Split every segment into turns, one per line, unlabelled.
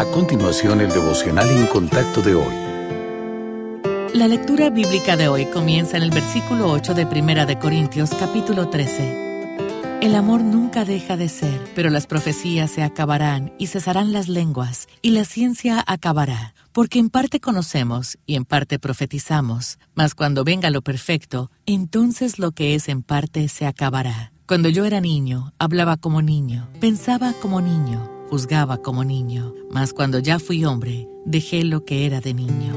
A continuación, el devocional en contacto de hoy.
La lectura bíblica de hoy comienza en el versículo 8 de Primera de Corintios, capítulo 13. El amor nunca deja de ser, pero las profecías se acabarán y cesarán las lenguas, y la ciencia acabará, porque en parte conocemos y en parte profetizamos, mas cuando venga lo perfecto, entonces lo que es en parte se acabará. Cuando yo era niño, hablaba como niño, pensaba como niño, juzgaba como niño, mas cuando ya fui hombre, dejé lo que era de niño.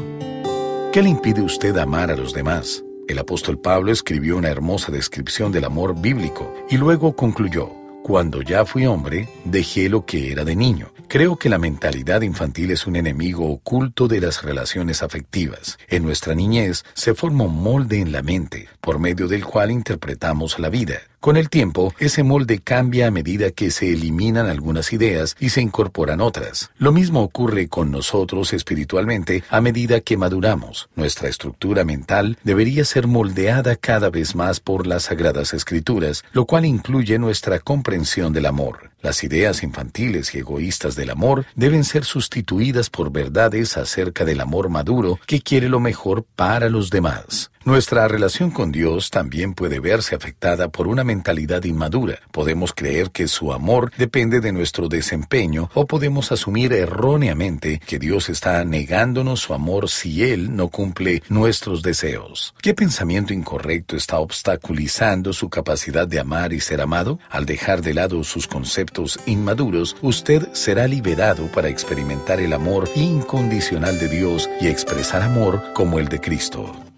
¿Qué le impide usted amar a los demás? El apóstol Pablo escribió una hermosa descripción del amor bíblico y luego concluyó, cuando ya fui hombre, dejé lo que era de niño. Creo que la mentalidad infantil es un enemigo oculto de las relaciones afectivas. En nuestra niñez se forma un molde en la mente, por medio del cual interpretamos la vida. Con el tiempo, ese molde cambia a medida que se eliminan algunas ideas y se incorporan otras. Lo mismo ocurre con nosotros espiritualmente a medida que maduramos. Nuestra estructura mental debería ser moldeada cada vez más por las sagradas escrituras, lo cual incluye nuestra comprensión del amor. Las ideas infantiles y egoístas del amor deben ser sustituidas por verdades acerca del amor maduro que quiere lo mejor para los demás. Nuestra relación con Dios también puede verse afectada por una mentalidad inmadura. Podemos creer que su amor depende de nuestro desempeño o podemos asumir erróneamente que Dios está negándonos su amor si Él no cumple nuestros deseos. ¿Qué pensamiento incorrecto está obstaculizando su capacidad de amar y ser amado? Al dejar de lado sus conceptos inmaduros, usted será liberado para experimentar el amor incondicional de Dios y expresar amor como el de Cristo.